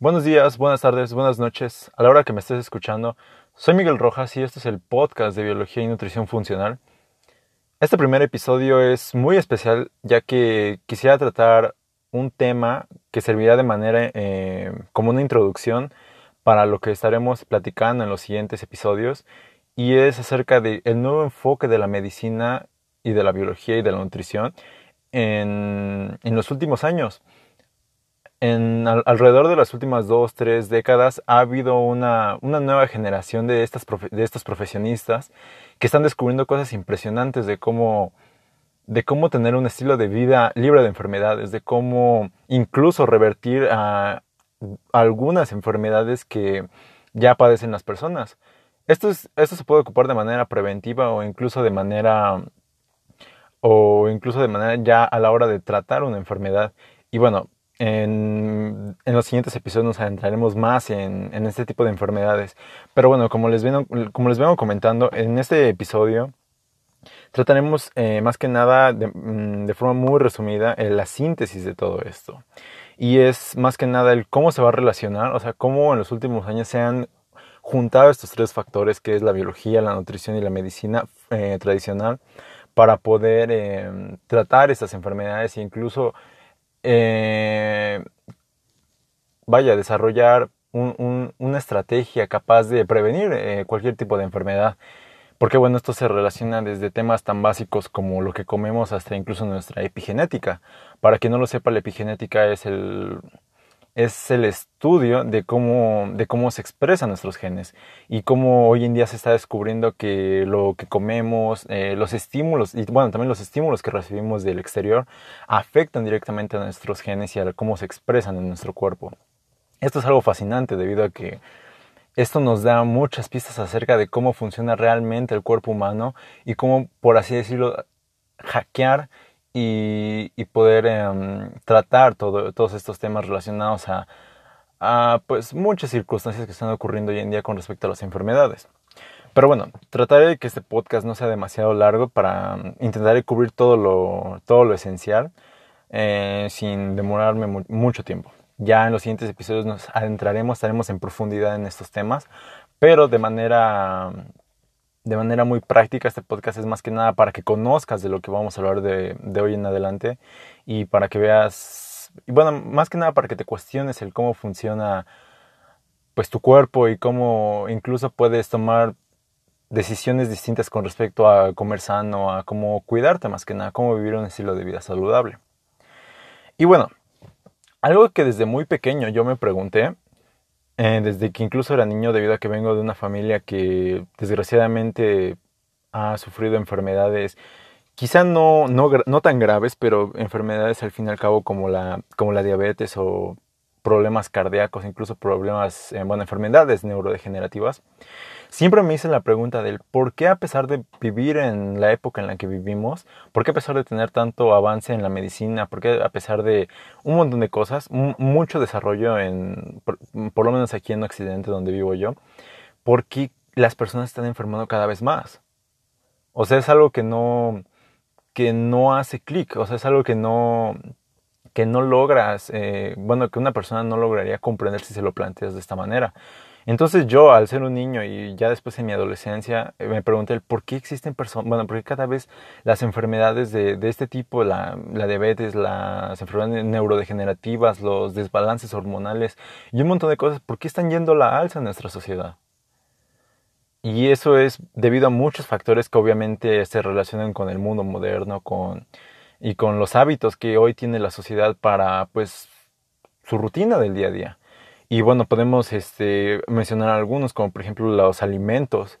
Buenos días, buenas tardes, buenas noches. A la hora que me estés escuchando, soy Miguel Rojas y este es el podcast de Biología y Nutrición Funcional. Este primer episodio es muy especial ya que quisiera tratar un tema que servirá de manera eh, como una introducción para lo que estaremos platicando en los siguientes episodios y es acerca del nuevo enfoque de la medicina y de la biología y de la nutrición en, en los últimos años en alrededor de las últimas dos, tres décadas ha habido una, nueva generación de, estos profesionistas que están descubriendo cosas impresionantes de cómo, de cómo tener un estilo de vida libre de enfermedades, de cómo incluso revertir a algunas enfermedades que ya padecen las personas. Esto, es, esto se puede ocupar de manera preventiva o incluso de manera o incluso de manera ya a la hora de tratar una enfermedad. Y bueno, en, los siguientes episodios nos adentraremos más en, este tipo de enfermedades. Pero bueno, como les, vengo, como les vengo comentando, en este episodio trataremos eh, más que nada de, mm, de forma muy resumida la síntesis de todo esto. Y es más que nada el cómo se va a relacionar, o sea, cómo en los últimos años se han juntado estos tres factores, que es la biología, la nutrición y la medicina eh, tradicional, para poder eh, tratar estas enfermedades e incluso eh, vaya, desarrollar una estrategia capaz de prevenir eh, cualquier tipo de enfermedad. Porque bueno, esto se relaciona desde temas tan básicos como lo que comemos hasta incluso nuestra epigenética. Para quien no lo sepa, la epigenética es el, es el estudio de cómo, de cómo se expresan nuestros genes y cómo hoy en día se está descubriendo que lo que comemos, eh, los estímulos y bueno, también los estímulos que recibimos del exterior afectan directamente a nuestros genes y a cómo se expresan en nuestro cuerpo. Esto es algo fascinante debido a que esto nos da muchas pistas acerca de cómo funciona realmente el cuerpo humano y cómo, por así decirlo, hackear y, poder em, tratar todos estos temas relacionados a, pues muchas circunstancias que están ocurriendo hoy en día con respecto a las enfermedades. Pero bueno, trataré de que este podcast no sea demasiado largo para um, intentar cubrir todo lo, todo lo esencial eh, sin demorarme mucho tiempo. Ya en los siguientes episodios nos adentraremos, estaremos en profundidad en estos temas, pero de manera de manera muy práctica. Este podcast es más que nada para que conozcas de lo que vamos a hablar de, hoy en adelante y para que veas, y bueno, más que nada para que te cuestiones el cómo funciona pues tu cuerpo y cómo incluso puedes tomar decisiones distintas con respecto a comer sano, a cómo cuidarte más que nada, cómo vivir un estilo de vida saludable. Y bueno, algo que desde muy pequeño yo me pregunté eh, desde que incluso era niño, debido a que vengo de una familia que desgraciadamente ha sufrido enfermedades, quizá no, no, no tan graves, pero enfermedades al fin y al cabo como la, como la diabetes o problemas cardíacos, incluso problemas, eh, bueno, enfermedades neurodegenerativas. Siempre me hice la pregunta del por qué a pesar de vivir en la época en la que vivimos, por qué a pesar de tener tanto avance en la medicina, por qué a pesar de un montón de cosas, mucho desarrollo en, por, lo menos aquí en Occidente donde vivo yo, por qué las personas están enfermando cada vez más. O sea, es algo que no, que no hace clic, o sea, es algo que no, que no logras, eh, bueno, que una persona no lograría comprender si se lo planteas de esta manera. Entonces yo, al ser un niño y ya después en mi adolescencia, eh, me pregunté por qué existen personas, bueno, porque cada vez las enfermedades de, de este tipo, la, la, diabetes, las enfermedades neurodegenerativas, los desbalances hormonales y un montón de cosas, ¿por qué están yendo a la alza en nuestra sociedad? Y eso es debido a muchos factores que obviamente se relacionan con el mundo moderno con, y con los hábitos que hoy tiene la sociedad para, pues, su rutina del día a día. Y bueno, podemos este, mencionar algunos, como por ejemplo los alimentos.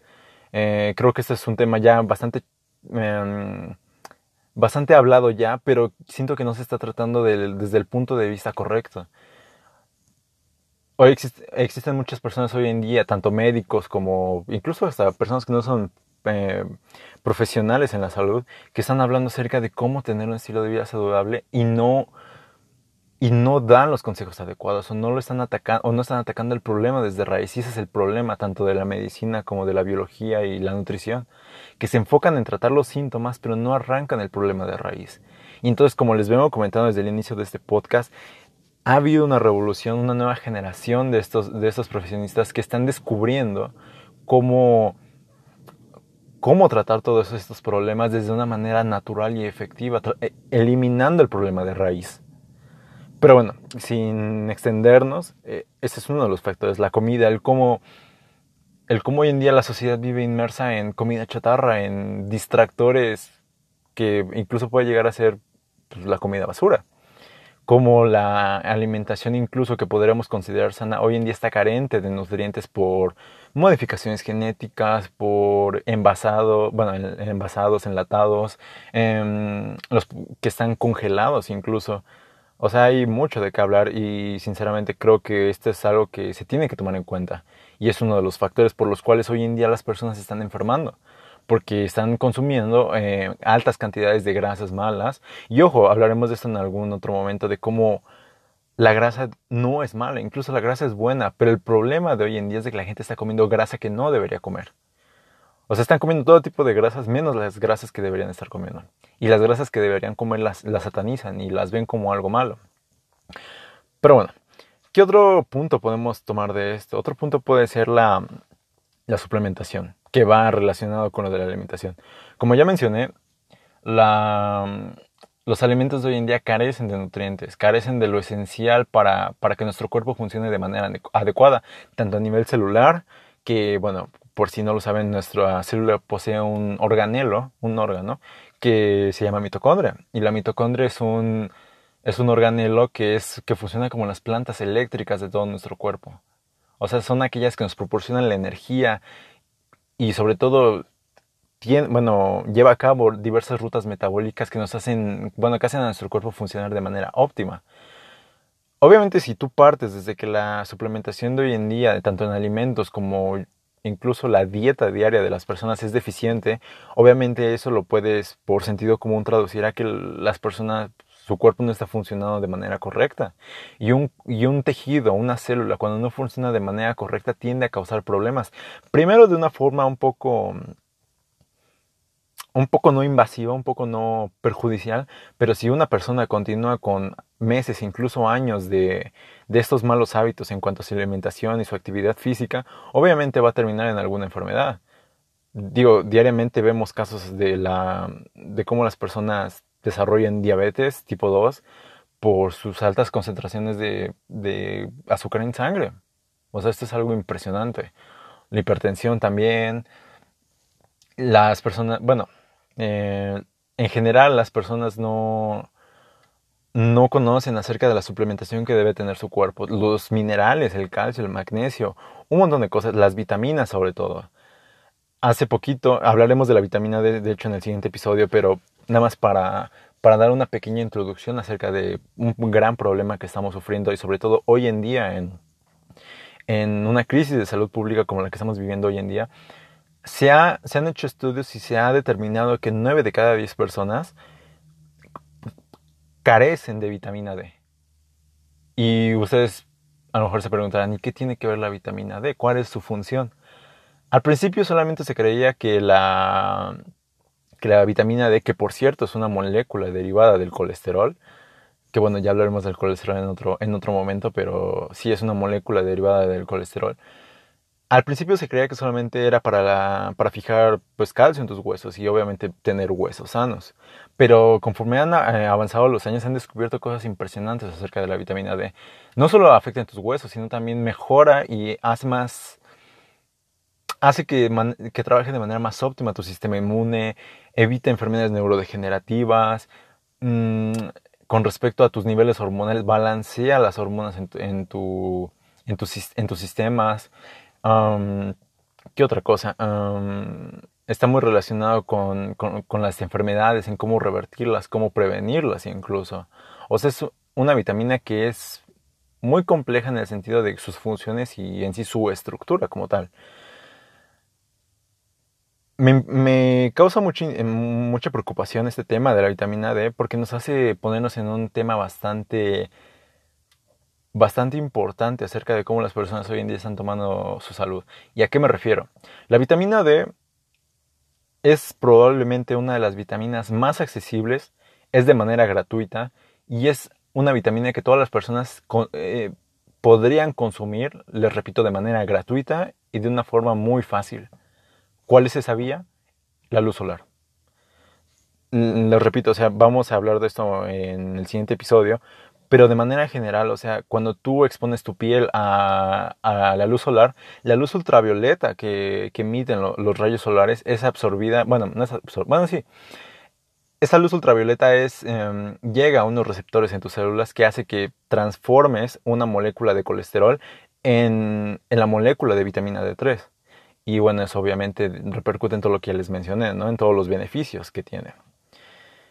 Eh, creo que este es un tema ya bastante, em, bastante hablado ya, pero siento que no se está tratando desde el punto de vista correcto. Hoy existen muchas personas hoy en día, tanto médicos como incluso hasta personas que no son eh, profesionales en la salud, que están hablando acerca de cómo tener un estilo de vida saludable y no y no dan los consejos adecuados o no lo están atacando o no están atacando el problema desde raíz. Y ese es el problema tanto de la medicina como de la biología y la nutrición, que se enfocan en tratar los síntomas pero no arrancan el problema de raíz. Y entonces, como les vengo comentando desde el inicio de este podcast, ha habido una revolución, una nueva generación de estos, de estos profesionistas que están descubriendo cómo, cómo tratar todos estos problemas desde una manera natural y efectiva, e, eliminando el problema de raíz. Pero bueno, sin extendernos, eh, ese es uno de los factores, la comida, el cómo, el cómo hoy en día la sociedad vive inmersa en comida chatarra, en distractores que incluso puede llegar a ser pues, la comida basura. Como la alimentación incluso que podríamos considerar sana, hoy en día está carente de nutrientes por modificaciones genéticas, por envasado, bueno, envasados, enlatados, em, los que están congelados incluso. O sea, hay mucho de qué hablar y sinceramente creo que esto es algo que se tiene que tomar en cuenta y es uno de los factores por los cuales hoy en día las personas se están enfermando porque están consumiendo eh, altas cantidades de grasas malas y ojo, hablaremos de esto en algún otro momento de cómo la grasa no es mala, incluso la grasa es buena, pero el problema de hoy en día es de que la gente está comiendo grasa que no debería comer. O sea, están comiendo todo tipo de grasas menos las grasas que deberían estar comiendo. Y las grasas que deberían comer las, satanizan y las ven como algo malo. Pero bueno, ¿qué otro punto podemos tomar de esto? Otro punto puede ser la, la suplementación, que va relacionado con lo de la alimentación. Como ya mencioné, la, los alimentos de hoy en día carecen de nutrientes, carecen de lo esencial para, para que nuestro cuerpo funcione de manera adecuada, tanto a nivel celular, que bueno, por si no lo saben, nuestra célula posee un organelo, un órgano, que se llama mitocondria. Y la mitocondria es un, es un organelo que, es, que funciona como las plantas eléctricas de todo nuestro cuerpo. O sea, son aquellas que nos proporcionan la energía y sobre todo bueno, lleva a cabo diversas rutas metabólicas que nos hacen, bueno, que hacen a nuestro cuerpo funcionar de manera óptima. Obviamente si tú partes desde que la suplementación de hoy en día, tanto en alimentos como incluso la dieta diaria de las personas es deficiente, obviamente eso lo puedes por sentido común traducir a que las personas, su cuerpo no está funcionando de manera correcta. Y un, y un tejido, una célula, cuando no funciona de manera correcta, tiende a causar problemas. Primero de una forma un poco un poco no invasiva, un poco no perjudicial, pero si una persona continúa con meses, incluso años de, de, estos malos hábitos en cuanto a su alimentación y su actividad física, obviamente va a terminar en alguna enfermedad. Digo, diariamente vemos casos de, la, de cómo las personas desarrollan diabetes tipo 2 por sus altas concentraciones de, de azúcar en sangre. O sea, esto es algo impresionante. La hipertensión también. Las personas, bueno, eh, en general las personas no, no conocen acerca de la suplementación que debe tener su cuerpo. Los minerales, el calcio, el magnesio, un montón de cosas, las vitaminas sobre todo. Hace poquito hablaremos de la vitamina D, de hecho en el siguiente episodio, pero nada más para, para dar una pequeña introducción acerca de un gran problema que estamos sufriendo y sobre todo hoy en día en, en una crisis de salud pública como la que estamos viviendo hoy en día, se, han hecho estudios y se ha determinado que 9 de cada 10 personas carecen de vitamina D. Y ustedes a lo mejor se preguntarán, ¿y qué tiene que ver la vitamina D? ¿Cuál es su función? Al principio solamente se creía que la, que la vitamina D, que por cierto es una molécula derivada del colesterol, que bueno, ya hablaremos del colesterol en otro, en otro momento, pero sí es una molécula derivada del colesterol, al principio se creía que solamente era para, para fijar pues, calcio en tus huesos y obviamente tener huesos sanos. Pero conforme han eh, avanzado los años han descubierto cosas impresionantes acerca de la vitamina D. No solo afecta en tus huesos, sino también mejora y hace más hace que, trabaje de manera más óptima tu sistema inmune, evita enfermedades neurodegenerativas, mm, con respecto a tus niveles hormonales, balancea las hormonas en, en, tu, en, en tus sistemas, ¿Qué otra cosa? está muy relacionado con, con, las enfermedades, en cómo revertirlas, cómo prevenirlas incluso. O sea, es una vitamina que es muy compleja en el sentido de sus funciones y en sí su estructura como tal. Me, causa mucha, mucha preocupación este tema de la vitamina D porque nos hace ponernos en un tema bastante bastante importante acerca de cómo las personas hoy en día están tomando su salud. ¿Y a qué me refiero? La vitamina D es probablemente una de las vitaminas más accesibles, es de manera gratuita y es una vitamina que todas las personas eh, podrían consumir, les repito, de manera gratuita y de una forma muy fácil. ¿Cuál es esa vía? La luz solar. Les repito, o sea, vamos a hablar de esto en el siguiente episodio, pero de manera general, o sea, cuando tú expones tu piel a, la luz solar, la luz ultravioleta que, emiten los rayos solares es absorbida, bueno, no es absorbida, bueno, sí, esa luz ultravioleta es, em, llega a unos receptores en tus células que hace que transformes una molécula de colesterol en, la molécula de vitamina D3. Y bueno, eso obviamente repercute en todo lo que les mencioné, ¿no? En todos los beneficios que tiene.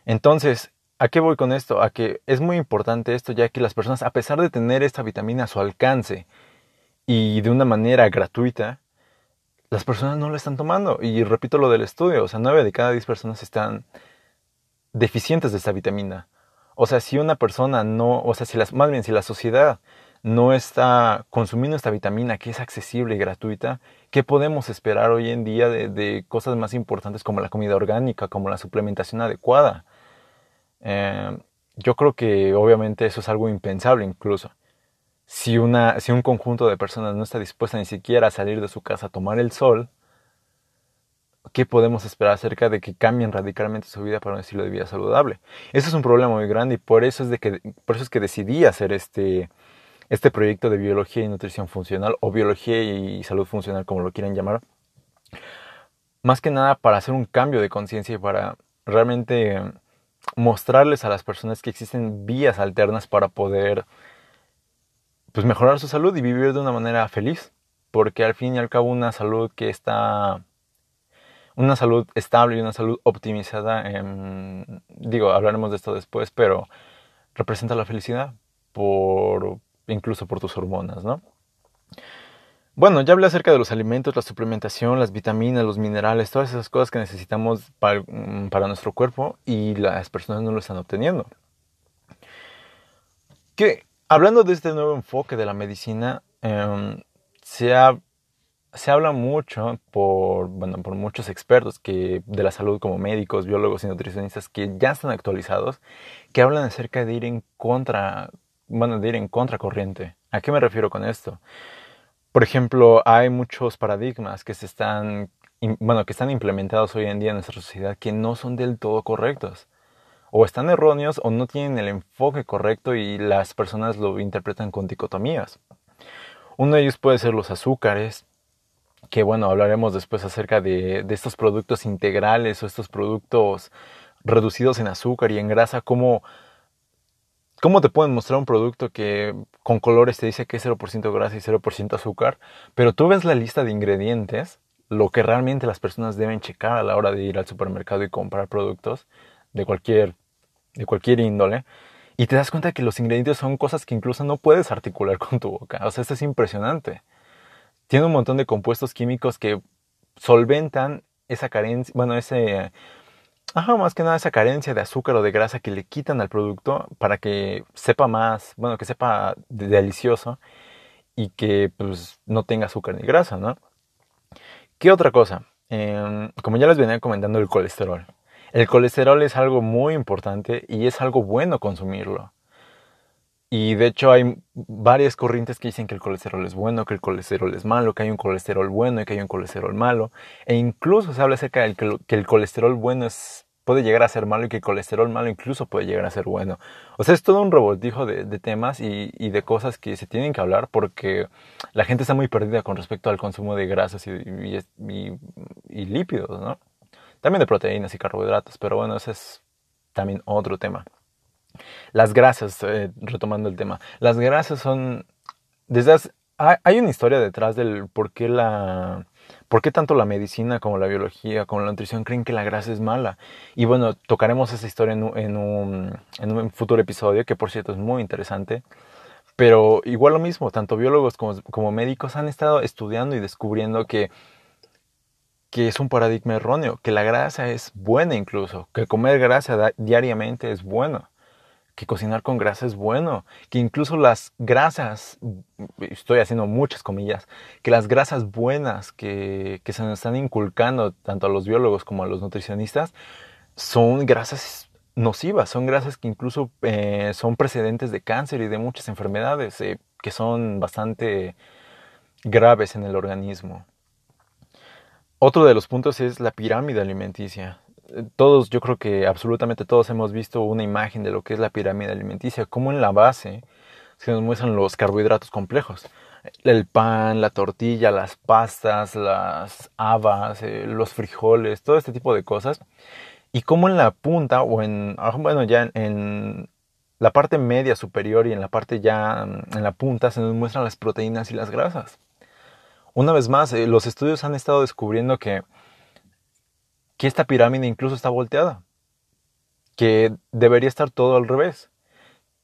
Entonces, ¿a qué voy con esto? A que es muy importante esto ya que las personas, a pesar de tener esta vitamina a su alcance y de una manera gratuita, las personas no la están tomando. Y repito lo del estudio, o sea, 9 de cada 10 personas están deficientes de esta vitamina. O sea, si una persona no, o sea, si las, más bien si la sociedad no está consumiendo esta vitamina que es accesible y gratuita, ¿qué podemos esperar hoy en día de, cosas más importantes como la comida orgánica, como la suplementación adecuada? Eh, yo creo que obviamente eso es algo impensable incluso. Si, una, si un conjunto de personas no está dispuesta ni siquiera a salir de su casa a tomar el sol, ¿qué podemos esperar acerca de que cambien radicalmente su vida para un estilo de vida saludable? Eso es un problema muy grande y por eso es, de que, por eso es que decidí hacer este, este proyecto de biología y nutrición funcional o biología y salud funcional como lo quieran llamar. Más que nada para hacer un cambio de conciencia y para realmente mostrarles a las personas que existen vías alternas para poder pues mejorar su salud y vivir de una manera feliz, porque al fin y al cabo una salud que está una salud estable y una salud optimizada, digo, hablaremos de esto después, pero representa la felicidad por incluso por tus hormonas, ¿no? Bueno, ya hablé acerca de los alimentos, la suplementación, las vitaminas, los minerales, todas esas cosas que necesitamos para, nuestro cuerpo y las personas no lo están obteniendo. Que hablando de este nuevo enfoque de la medicina, em, se se habla mucho por, bueno, por muchos expertos que, de la salud como médicos, biólogos y nutricionistas que ya están actualizados, que hablan acerca de ir en contra, bueno, de ir en contracorriente. ¿A qué me refiero con esto? Por ejemplo, hay muchos paradigmas que se están, bueno, que están implementados hoy en día en nuestra sociedad que no son del todo correctos. O están erróneos o no tienen el enfoque correcto y las personas lo interpretan con dicotomías. Uno de ellos puede ser los azúcares, que bueno, hablaremos después acerca de, estos productos integrales o estos productos reducidos en azúcar y en grasa, cómo, cómo te pueden mostrar un producto que con colores te dice que es 0% grasa y 0% azúcar, pero tú ves la lista de ingredientes, lo que realmente las personas deben checar a la hora de ir al supermercado y comprar productos de cualquier, de cualquier índole, y te das cuenta que los ingredientes son cosas que incluso no puedes articular con tu boca. O sea, esto es impresionante tiene un montón de compuestos químicos que solventan esa carencia, bueno, ese, ajá, más que nada esa carencia de azúcar o de grasa que le quitan al producto para que sepa más, bueno, que sepa delicioso y que pues no tenga azúcar ni grasa, ¿no? ¿Qué otra cosa? Em, como ya les venía comentando, el colesterol. El colesterol es algo muy importante y es algo bueno consumirlo. Y de hecho hay varias corrientes que dicen que el colesterol es bueno, que el colesterol es malo, que hay un colesterol bueno y que hay un colesterol malo. E incluso se habla acerca de que el colesterol bueno es, puede llegar a ser malo y que el colesterol malo incluso puede llegar a ser bueno. O sea, es todo un revoltijo de, temas y, de cosas que se tienen que hablar porque la gente está muy perdida con respecto al consumo de grasas y, y lípidos, ¿no? También de proteínas y carbohidratos, pero bueno, ese es también otro tema. Las grasas, eh, retomando el tema, las grasas son, desde hay una historia detrás del por qué la, por qué tanto la medicina como la biología, como la nutrición creen que la grasa es mala. Y bueno, tocaremos esa historia en un, en un, futuro episodio, que por cierto es muy interesante. Pero igual lo mismo, tanto biólogos como, como médicos han estado estudiando y descubriendo que que es un paradigma erróneo, que la grasa es buena incluso, que comer grasa diariamente es bueno que cocinar con grasa es bueno, que incluso las grasas, estoy haciendo muchas comillas, que las grasas buenas que, se nos están inculcando tanto a los biólogos como a los nutricionistas son grasas nocivas, son grasas que incluso eh, son precedentes de cáncer y de muchas enfermedades eh, que son bastante graves en el organismo. Otro de los puntos es la pirámide alimenticia. Todos, yo creo que absolutamente todos hemos visto una imagen de lo que es la pirámide alimenticia, como en la base se nos muestran los carbohidratos complejos. El pan, la tortilla, las pastas, las habas, eh, los frijoles, todo este tipo de cosas. Y como en la punta o en, ah, bueno, ya en la parte media superior y en la parte ya mm, en la punta se nos muestran las proteínas y las grasas. Una vez más, eh, los estudios han estado descubriendo que, que esta pirámide incluso está volteada, que debería estar todo al revés,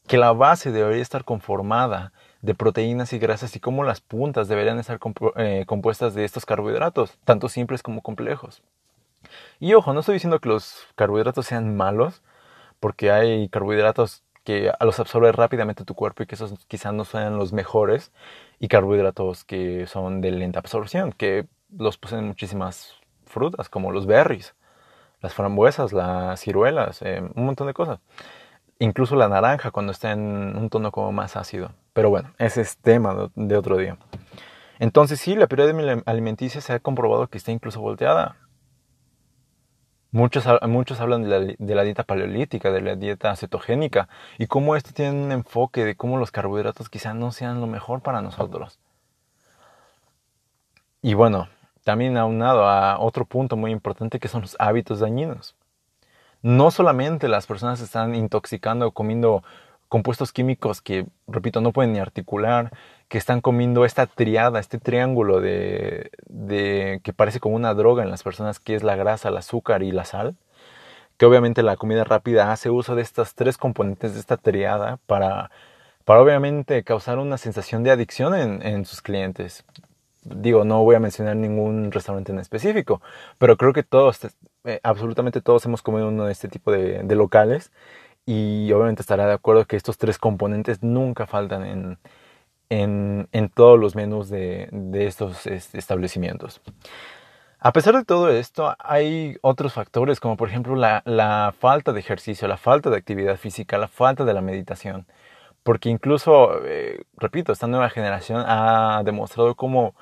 que la base debería estar conformada de proteínas y grasas y cómo las puntas deberían estar eh, compuestas de estos carbohidratos, tanto simples como complejos. Y ojo, no estoy diciendo que los carbohidratos sean malos, porque hay carbohidratos que los absorbe rápidamente tu cuerpo y que esos quizás no sean los mejores, y carbohidratos que son de lenta absorción, que los poseen muchísimas frutas, como los berries, las frambuesas, las ciruelas, eh, un montón de cosas. Incluso la naranja cuando está en un tono como más ácido. Pero bueno, ese es tema de otro día. Entonces sí, la pirámide alimenticia se ha comprobado que está incluso volteada. Muchos, muchos hablan de la, de la, dieta paleolítica, de la dieta cetogénica, y cómo esto tiene un enfoque de cómo los carbohidratos quizás no sean lo mejor para nosotros. Y bueno, también aunado a otro punto muy importante que son los hábitos dañinos. No solamente las personas están intoxicando comiendo compuestos químicos que, repito, no pueden ni articular, que están comiendo esta triada, este triángulo de, que parece como una droga en las personas, que es la grasa, el azúcar y la sal, que obviamente la comida rápida hace uso de estas tres componentes de esta triada para, para obviamente causar una sensación de adicción en, en sus clientes. Digo, no voy a mencionar ningún restaurante en específico, pero creo que todos, eh, absolutamente todos hemos comido uno este tipo de, de locales y obviamente estará de acuerdo que estos tres componentes nunca faltan en, en, en todos los menús de, de estos establecimientos. A pesar de todo esto, hay otros factores como por ejemplo la, la, falta de ejercicio, la falta de actividad física, la falta de la meditación. Porque incluso, eh, repito, esta nueva generación ha demostrado cómo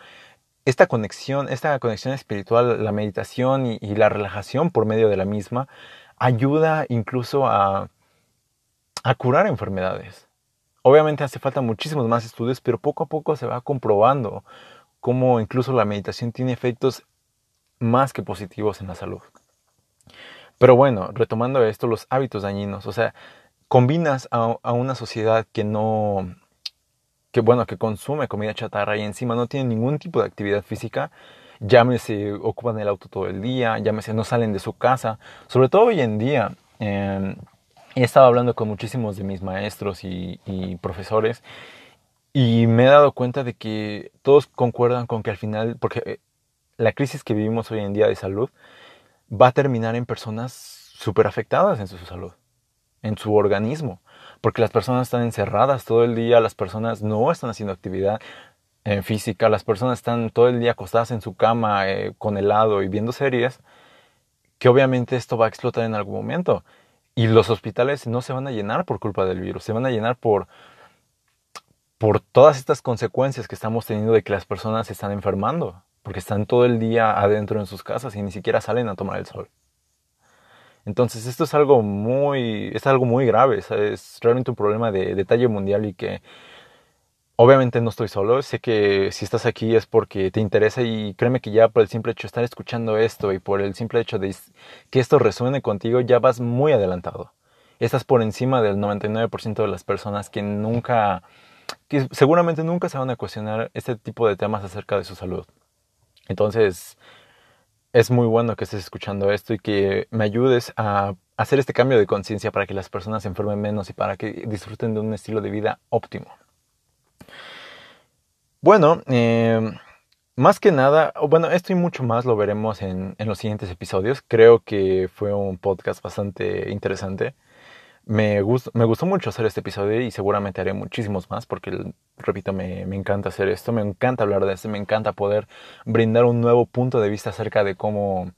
esta conexión, esta conexión espiritual, la meditación y, la relajación por medio de la misma, ayuda incluso a, curar enfermedades. Obviamente hace falta muchísimos más estudios, pero poco a poco se va comprobando cómo incluso la meditación tiene efectos más que positivos en la salud. Pero bueno, retomando esto, los hábitos dañinos, o sea, combinas a una sociedad que no, que bueno, que consume comida chatarra y encima no tiene ningún tipo de actividad física, llámese ocupan el auto todo el día, llámese no salen de su casa, sobre todo hoy en día. Eh, he estado hablando con muchísimos de mis maestros y, profesores y me he dado cuenta de que todos concuerdan con que al final, porque eh, la crisis que vivimos hoy en día de salud va a terminar en personas súper afectadas en su salud, en su organismo, porque las personas están encerradas todo el día, las personas no están haciendo actividad eh, física, las personas están todo el día acostadas en su cama eh, con helado y viendo series, que obviamente esto va a explotar en algún momento. Y los hospitales no se van a llenar por culpa del virus, se van a llenar por, por todas estas consecuencias que estamos teniendo de que las personas se están enfermando, porque están todo el día adentro en sus casas y ni siquiera salen a tomar el sol. Entonces esto es algo muy, es algo muy grave, es, realmente un problema de, detalle mundial y que Obviamente no estoy solo, sé que si estás aquí es porque te interesa y créeme que ya por el simple hecho de estar escuchando esto y por el simple hecho de que esto resuene contigo ya vas muy adelantado. Estás por encima del 99% de las personas que nunca, que seguramente nunca se van a cuestionar este tipo de temas acerca de su salud. Entonces, es muy bueno que estés escuchando esto y que me ayudes a hacer este cambio de conciencia para que las personas se enfermen menos y para que disfruten de un estilo de vida óptimo. Bueno, eh, más que nada, bueno, esto y mucho más lo veremos en, los siguientes episodios. Creo que fue un podcast bastante interesante. Me, gustó, me gustó mucho hacer este episodio y seguramente haré muchísimos más porque, repito, me, me encanta hacer esto, me encanta hablar de esto, me encanta poder brindar un nuevo punto de vista acerca de cómo,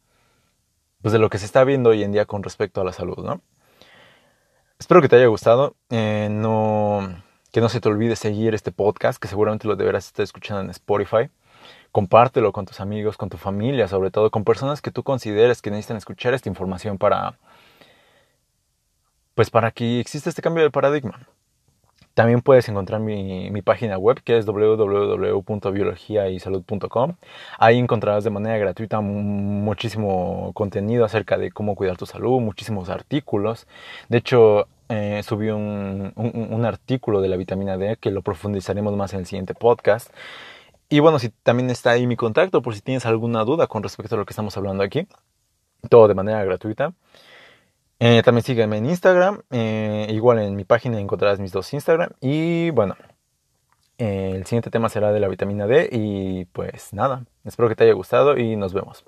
pues de lo que se está viendo hoy en día con respecto a la salud, ¿no? Espero que te haya gustado. Eh, no, que no se te olvide seguir este podcast, que seguramente lo deberás estar escuchando en Spotify. Compártelo con tus amigos, con tu familia, sobre todo con personas que tú consideres que necesitan escuchar esta información para, pues para que exista este cambio de paradigma. También puedes encontrar mi, página web que es www.biologiaysalud.com. Ahí encontrarás de manera gratuita muchísimo contenido acerca de cómo cuidar tu salud, muchísimos artículos. De hecho, eh, subí un, un, un, artículo de la vitamina D que lo profundizaremos más en el siguiente podcast. Y bueno, si también está ahí mi contacto por si tienes alguna duda con respecto a lo que estamos hablando aquí. Todo de manera gratuita. Eh, también sígueme en Instagram. Eh, igual en mi página encontrarás mis dos Instagram. Y bueno, el siguiente tema será de la vitamina D. Y pues nada, espero que te haya gustado y nos vemos.